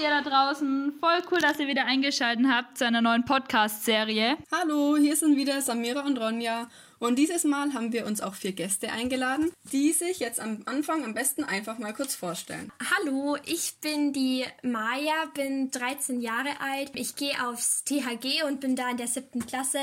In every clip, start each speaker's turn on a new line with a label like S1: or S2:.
S1: ihr da draußen. Voll cool, dass ihr wieder eingeschaltet habt zu einer neuen Podcast-Serie.
S2: Hallo, hier sind wieder Samira und Ronja. Und dieses Mal haben wir uns auch vier Gäste eingeladen, die sich jetzt am Anfang am besten einfach mal kurz vorstellen.
S3: Hallo, ich bin die Maja, bin 13 Jahre alt. Ich gehe aufs THG und bin da in der siebten Klasse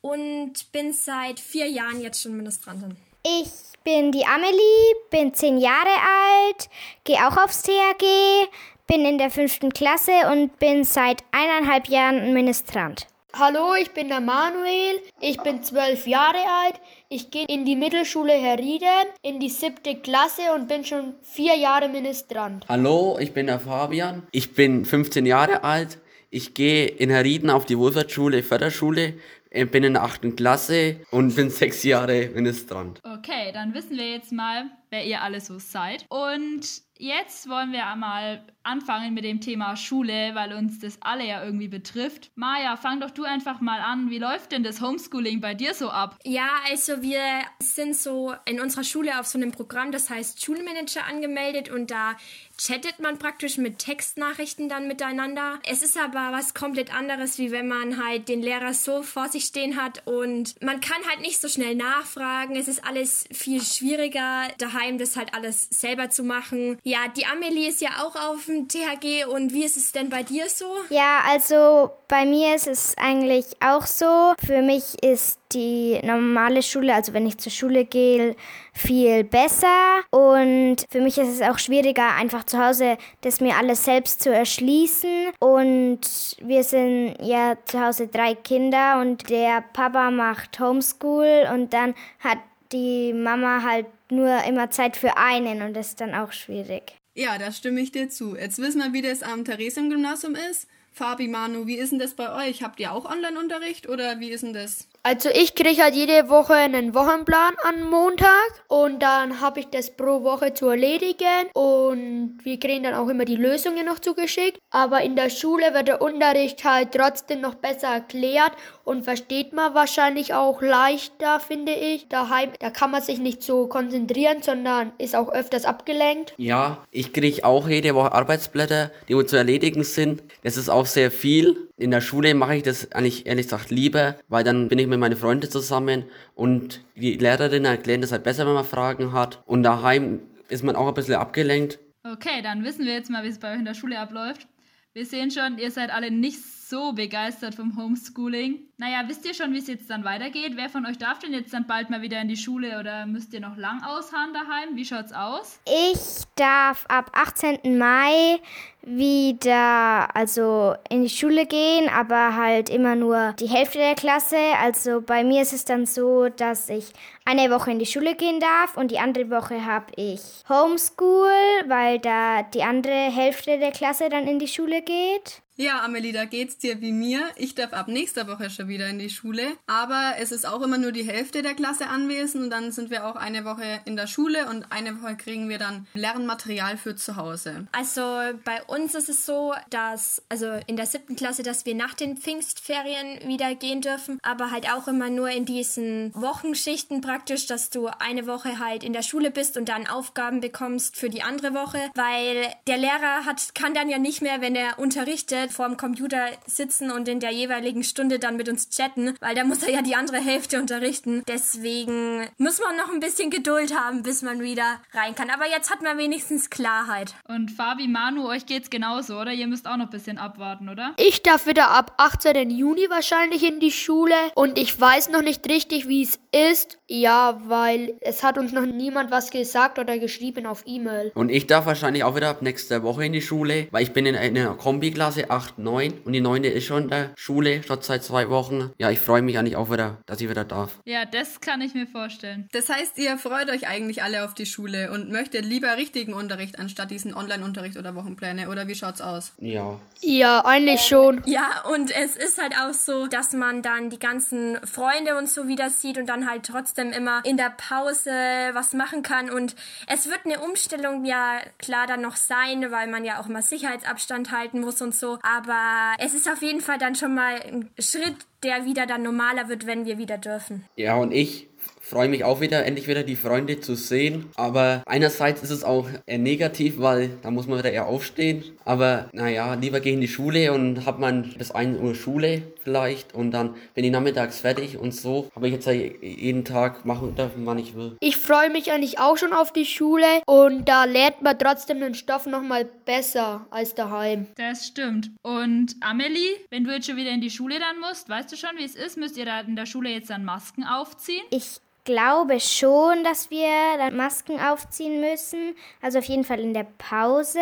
S3: und bin seit vier Jahren jetzt schon Ministrantin.
S4: Ich bin die Amelie, bin zehn Jahre alt, gehe auch aufs THG, bin in der fünften Klasse und bin seit eineinhalb Jahren Ministrant.
S5: Hallo, ich bin der Manuel, ich bin zwölf Jahre alt, ich gehe in die Mittelschule Herrieden, in die siebte Klasse und bin schon vier Jahre Ministrant.
S6: Hallo, ich bin der Fabian, ich bin 15 Jahre alt, ich gehe in Herrieden auf die Wohlfahrtsschule, Förderschule, äh, bin in der achten Klasse und bin sechs Jahre Ministrant.
S1: Okay, dann wissen wir jetzt mal, wer ihr alle so seid. Und jetzt wollen wir einmal anfangen mit dem Thema Schule, weil uns das alle ja irgendwie betrifft. Maja, fang doch du einfach mal an. Wie läuft denn das Homeschooling bei dir so ab?
S3: Ja, also wir sind so in unserer Schule auf so einem Programm, das heißt Schulmanager angemeldet und da chattet man praktisch mit Textnachrichten dann miteinander. Es ist aber was komplett anderes, wie wenn man halt den Lehrer so vor sich stehen hat und man kann halt nicht so schnell nachfragen. Es ist alles viel schwieriger, daheim das halt alles selber zu machen. Ja, die Amelie ist ja auch auf dem THG und wie ist es denn bei dir so?
S4: Ja, also bei mir ist es eigentlich auch so. Für mich ist die normale Schule, also wenn ich zur Schule gehe, viel besser. Und für mich ist es auch schwieriger, einfach zu Hause das mir alles selbst zu erschließen. Und wir sind ja zu Hause drei Kinder und der Papa macht Homeschool und dann hat die Mama halt nur immer Zeit für einen und das ist dann auch schwierig.
S2: Ja, da stimme ich dir zu. Jetzt wissen wir, wie das am Theresium-Gymnasium ist. Fabi, Manu, wie ist denn das bei euch? Habt ihr auch Online-Unterricht oder wie ist denn das?
S5: Also ich kriege halt jede Woche einen Wochenplan am Montag und dann habe ich das pro Woche zu erledigen und wir kriegen dann auch immer die Lösungen noch zugeschickt. Aber in der Schule wird der Unterricht halt trotzdem noch besser erklärt und versteht man wahrscheinlich auch leichter, finde ich. Daheim, da kann man sich nicht so konzentrieren, sondern ist auch öfters abgelenkt.
S6: Ja, ich kriege auch jede Woche Arbeitsblätter, die zu erledigen sind. Das ist auch sehr viel. In der Schule mache ich das eigentlich ehrlich gesagt lieber, weil dann bin ich mit meinen Freunden zusammen und die Lehrerin erklären das halt besser, wenn man Fragen hat. Und daheim ist man auch ein bisschen abgelenkt.
S1: Okay, dann wissen wir jetzt mal, wie es bei euch in der Schule abläuft. Wir sehen schon, ihr seid alle nicht so begeistert vom Homeschooling. Naja, wisst ihr schon, wie es jetzt dann weitergeht? Wer von euch darf denn jetzt dann bald mal wieder in die Schule oder müsst ihr noch lang ausharren daheim? Wie schaut's aus?
S4: Ich darf ab 18. Mai wieder also in die Schule gehen, aber halt immer nur die Hälfte der Klasse. Also bei mir ist es dann so, dass ich eine Woche in die Schule gehen darf und die andere Woche habe ich Homeschool, weil da die andere Hälfte der Klasse dann in die Schule geht.
S2: Ja, Amelie, da geht's dir wie mir. Ich darf ab nächster Woche schon wieder in die Schule. Aber es ist auch immer nur die Hälfte der Klasse anwesend und dann sind wir auch eine Woche in der Schule und eine Woche kriegen wir dann Lernmaterial für zu Hause.
S3: Also bei uns ist es so, dass, also in der siebten Klasse, dass wir nach den Pfingstferien wieder gehen dürfen, aber halt auch immer nur in diesen Wochenschichten praktisch, dass du eine Woche halt in der Schule bist und dann Aufgaben bekommst für die andere Woche, weil der Lehrer hat, kann dann ja nicht mehr, wenn er unterrichtet, vor dem Computer sitzen und in der jeweiligen Stunde dann mit uns chatten, weil da muss er ja die andere Hälfte unterrichten. Deswegen muss man noch ein bisschen Geduld haben, bis man wieder rein kann. Aber jetzt hat man wenigstens Klarheit.
S1: Und Fabi, Manu, euch geht's genauso, oder? Ihr müsst auch noch ein bisschen abwarten, oder?
S5: Ich darf wieder ab 18. Juni wahrscheinlich in die Schule und ich weiß noch nicht richtig, wie es ist. Ja, weil es hat uns noch niemand was gesagt oder geschrieben auf E-Mail.
S6: Und ich darf wahrscheinlich auch wieder ab nächster Woche in die Schule, weil ich bin in einer Kombiklasse 8, 9 und die 9. ist schon in der Schule, schon seit zwei Wochen. Ja, ich freue mich eigentlich auch wieder, dass ich wieder darf.
S1: Ja, das kann ich mir vorstellen.
S2: Das heißt, ihr freut euch eigentlich alle auf die Schule und möchtet lieber richtigen Unterricht anstatt diesen Online-Unterricht oder Wochenpläne oder wie schaut's aus?
S6: Ja.
S5: Ja, eigentlich schon.
S3: Ja, und es ist halt auch so, dass man dann die ganzen Freunde und so wieder sieht und dann halt trotzdem immer in der Pause was machen kann und es wird eine Umstellung ja klar dann noch sein, weil man ja auch immer Sicherheitsabstand halten muss und so, aber es ist auf jeden Fall dann schon mal ein Schritt, der wieder dann normaler wird, wenn wir wieder dürfen.
S6: Ja, und ich freue mich auch wieder, endlich wieder die Freunde zu sehen. Aber einerseits ist es auch eher negativ, weil da muss man wieder eher aufstehen. Aber naja, lieber gehe in die Schule und habe man bis 1 Uhr Schule vielleicht und dann bin ich nachmittags fertig und so habe ich jetzt jeden Tag machen dürfen, wann ich will.
S5: Ich freue mich eigentlich auch schon auf die Schule und da lernt man trotzdem den Stoff nochmal besser als daheim.
S1: Das stimmt. Und Amelie, wenn du jetzt schon wieder in die Schule dann musst, weißt du schon, wie es ist? Müsst ihr da in der Schule jetzt dann Masken aufziehen?
S4: Ich glaube schon, dass wir dann Masken aufziehen müssen. Also auf jeden Fall in der Pause.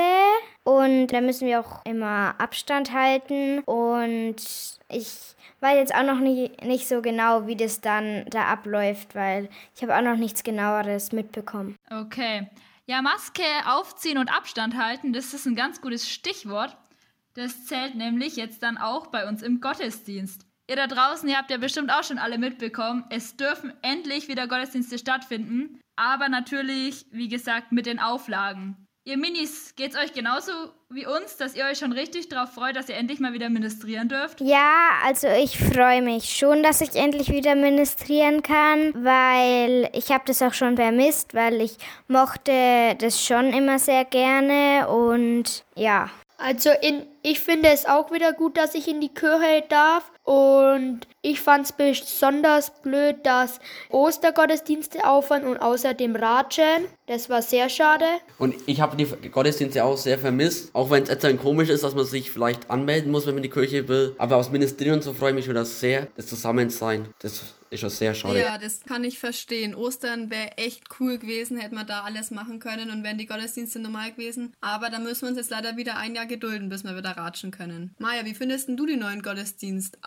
S4: Und da müssen wir auch immer Abstand halten. Und ich weiß jetzt auch noch nicht, nicht so genau, wie das dann da abläuft, weil ich habe auch noch nichts genaueres mitbekommen.
S1: Okay. Ja, Maske aufziehen und Abstand halten, das ist ein ganz gutes Stichwort. Das zählt nämlich jetzt dann auch bei uns im Gottesdienst. Ihr da draußen, ihr habt ja bestimmt auch schon alle mitbekommen, es dürfen endlich wieder Gottesdienste stattfinden, aber natürlich, wie gesagt, mit den Auflagen. Ihr Minis, geht's euch genauso wie uns, dass ihr euch schon richtig darauf freut, dass ihr endlich mal wieder ministrieren dürft?
S4: Ja, also ich freue mich schon, dass ich endlich wieder ministrieren kann, weil ich habe das auch schon vermisst, weil ich mochte das schon immer sehr gerne und ja.
S5: Also in, ich finde es auch wieder gut, dass ich in die Kirche darf. Und ich fand es besonders blöd, dass Ostergottesdienste aufhören und außerdem Ratschen. Das war sehr schade.
S6: Und ich habe die Gottesdienste auch sehr vermisst. Auch wenn es etwas komisch ist, dass man sich vielleicht anmelden muss, wenn man in die Kirche will. Aber aus Ministerium so freue ich mich schon das sehr. Das Zusammensein. Das ist schon sehr schade.
S2: Ja, das kann ich verstehen. Ostern wäre echt cool gewesen, hätte man da alles machen können und wären die Gottesdienste normal gewesen. Aber da müssen wir uns jetzt leider wieder ein Jahr gedulden, bis wir wieder ratschen können. Maja, wie findest du die neuen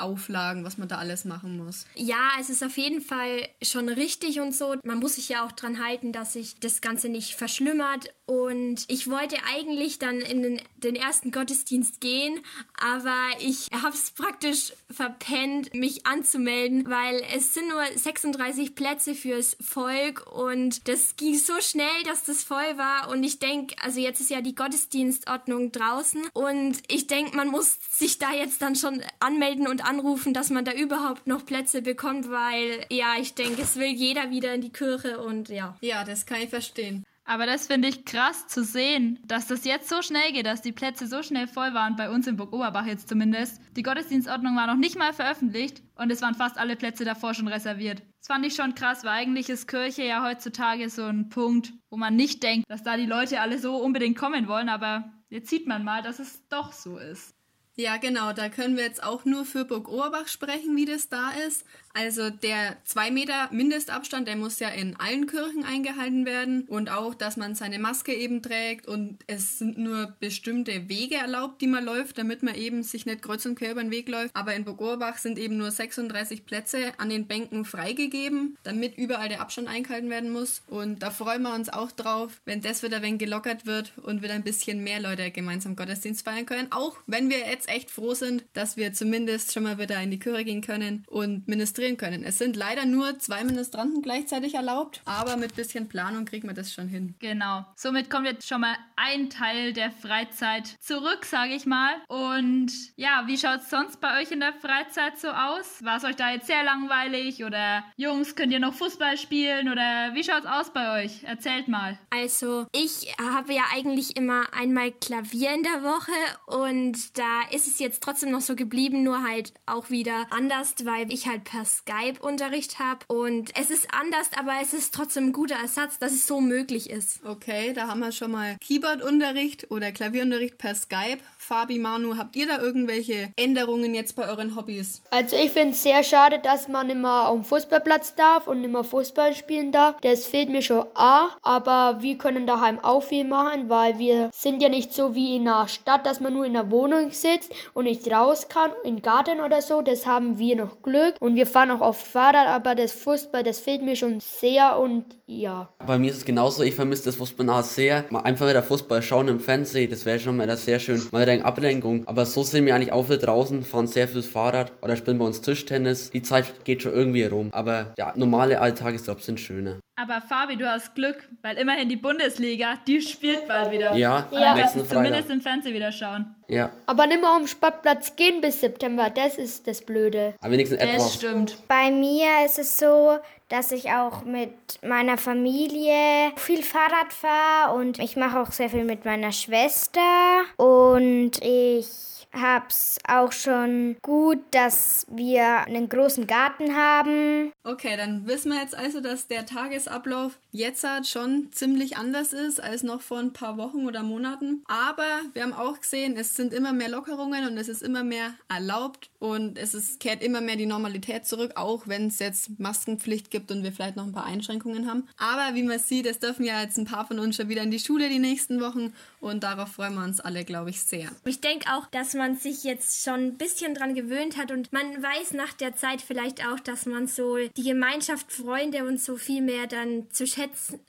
S2: Gottesdienstauflagen, was man da alles machen muss?
S3: Ja, es ist auf jeden Fall schon richtig und so. Man muss sich ja auch dran halten, dass sich das Ganze nicht verschlimmert. Und ich wollte eigentlich dann in den, den ersten Gottesdienst gehen, aber ich habe es praktisch verpennt, mich anzumelden, weil es sind nur 36 Plätze fürs Volk und das ging so schnell, dass das voll war. Und ich denke, also jetzt ist ja die Gottesdienstordnung draußen und ich denke, man muss sich da jetzt dann schon anmelden und anrufen, dass man da überhaupt noch Plätze bekommt, weil ja, ich denke, es will jeder wieder in die Kirche und ja.
S2: Ja, das kann ich verstehen.
S1: Aber das finde ich krass zu sehen, dass das jetzt so schnell geht, dass die Plätze so schnell voll waren, bei uns in Burg Oberbach jetzt zumindest. Die Gottesdienstordnung war noch nicht mal veröffentlicht und es waren fast alle Plätze davor schon reserviert. Das fand ich schon krass, weil eigentlich ist Kirche ja heutzutage so ein Punkt, wo man nicht denkt, dass da die Leute alle so unbedingt kommen wollen, aber jetzt sieht man mal, dass es doch so ist.
S2: Ja, genau, da können wir jetzt auch nur für Burg Oberbach sprechen, wie das da ist. Also der 2 Meter Mindestabstand, der muss ja in allen Kirchen eingehalten werden. Und auch, dass man seine Maske eben trägt. Und es sind nur bestimmte Wege erlaubt, die man läuft, damit man eben sich nicht kreuz und quer über den Weg läuft. Aber in Burgorbach sind eben nur 36 Plätze an den Bänken freigegeben, damit überall der Abstand eingehalten werden muss. Und da freuen wir uns auch drauf, wenn das wieder ein wenig gelockert wird und wieder ein bisschen mehr Leute gemeinsam Gottesdienst feiern können, auch wenn wir jetzt echt froh sind, dass wir zumindest schon mal wieder in die Kirche gehen können und ministrieren demonstrieren können. Es sind leider nur zwei Ministranten gleichzeitig erlaubt, aber mit bisschen Planung kriegt man das schon hin.
S1: Genau. Somit kommt jetzt schon mal ein Teil der Freizeit zurück, sage ich mal. Und ja, wie schaut es sonst bei euch in der Freizeit so aus? War es euch da jetzt sehr langweilig oder Jungs, könnt ihr noch Fußball spielen oder wie schaut es aus bei euch? Erzählt mal.
S3: Also, ich habe ja eigentlich immer einmal Klavier in der Woche und da ist es jetzt trotzdem noch so geblieben, nur halt auch wieder anders, weil ich halt per Skype-Unterricht habe. Und es ist anders, aber es ist trotzdem ein guter Ersatz, dass es so möglich ist.
S2: Okay, da haben wir schon mal Keyboard-Unterricht oder Klavierunterricht per Skype. Fabi, Manu, habt ihr da irgendwelche Änderungen jetzt bei euren Hobbys?
S5: Also ich finde es sehr schade, dass man immer auf dem Fußballplatz darf und immer Fußball spielen darf. Das fehlt mir schon A, aber wir können daheim auch viel machen, weil wir sind ja nicht so wie in einer Stadt, dass man nur in der Wohnung sitzt und nicht raus kann, im Garten oder so. Das haben wir noch Glück und wir fahren auch oft Fahrrad, aber das Fußball, das fehlt mir schon sehr und ja.
S6: Bei mir ist es genauso, ich vermisse das Fußball sehr. Mal einfach wieder Fußball schauen im Fernsehen, das wäre schon mal sehr schön. Mal wieder Ablenkung. Aber so sind wir eigentlich auch wieder draußen, fahren sehr viel Fahrrad oder spielen bei uns Tischtennis. Die Zeit geht schon irgendwie rum. Aber der normale Alltagesjob sind schöner.
S1: Aber Fabi, du hast Glück, weil immerhin die Bundesliga, die spielt bald wieder.
S6: Ja,
S5: Ja.
S6: nächsten
S1: Zumindest
S6: Freitag.
S1: im Fernsehen wieder schauen.
S6: Ja,
S5: Aber nicht mehr am Sportplatz gehen bis September, das ist das Blöde.
S6: aber wenigstens
S1: Das
S6: etwas.
S1: stimmt.
S4: Bei mir ist es so, dass ich auch mit meiner Familie viel Fahrrad fahre und ich mache auch sehr viel mit meiner Schwester und ich hab's auch schon gut, dass wir einen großen Garten haben.
S2: Okay, dann wissen wir jetzt also, dass der Tagesablauf jetzt halt schon ziemlich anders ist als noch vor ein paar Wochen oder Monaten. Aber wir haben auch gesehen, es sind immer mehr Lockerungen und es ist immer mehr erlaubt und es ist, kehrt immer mehr die Normalität zurück, auch wenn es jetzt Maskenpflicht gibt und wir vielleicht noch ein paar Einschränkungen haben. Aber wie man sieht, es dürfen ja jetzt ein paar von uns schon wieder in die Schule die nächsten Wochen und darauf freuen wir uns alle, glaube ich, sehr.
S3: Ich denke auch, dass man sich jetzt schon ein bisschen dran gewöhnt hat und man weiß nach der Zeit vielleicht auch, dass man so die Gemeinschaft, Freunde und so viel mehr dann zu schätzen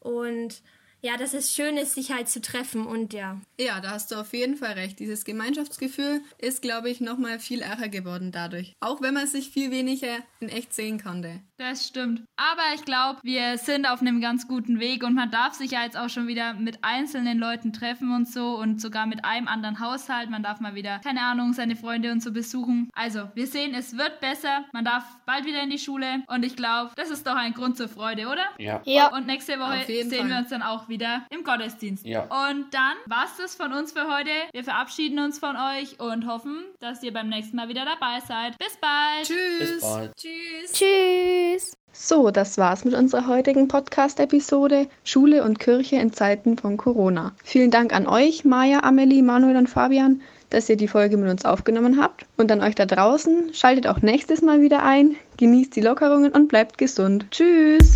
S3: und ja, dass es schön ist, sich halt zu treffen und ja.
S2: Ja, da hast du auf jeden Fall recht. Dieses Gemeinschaftsgefühl ist, glaube ich, nochmal viel ärger geworden dadurch. Auch wenn man sich viel weniger in echt sehen konnte.
S1: Das stimmt. Aber ich glaube, wir sind auf einem ganz guten Weg und man darf sich ja jetzt auch schon wieder mit einzelnen Leuten treffen und so und sogar mit einem anderen Haushalt. Man darf mal wieder, keine Ahnung, seine Freunde und so besuchen. Also, wir sehen, es wird besser. Man darf bald wieder in die Schule und ich glaube, das ist doch ein Grund zur Freude, oder?
S6: Ja.
S5: Ja,
S1: Und nächste Woche sehen
S2: Fall.
S1: wir uns dann auch wieder im Gottesdienst.
S6: Ja.
S1: Und dann war's das von uns für heute. Wir verabschieden uns von euch und hoffen, dass ihr beim nächsten Mal wieder dabei seid. Bis bald.
S2: Tschüss!
S6: Bis bald.
S4: Tschüss!
S7: So, das war's mit unserer heutigen Podcast-Episode Schule und Kirche in Zeiten von Corona. Vielen Dank an euch, Maja, Amelie, Manuel und Fabian, dass ihr die Folge mit uns aufgenommen habt. Und an euch da draußen, schaltet auch nächstes Mal wieder ein, genießt die Lockerungen und bleibt gesund. Tschüss!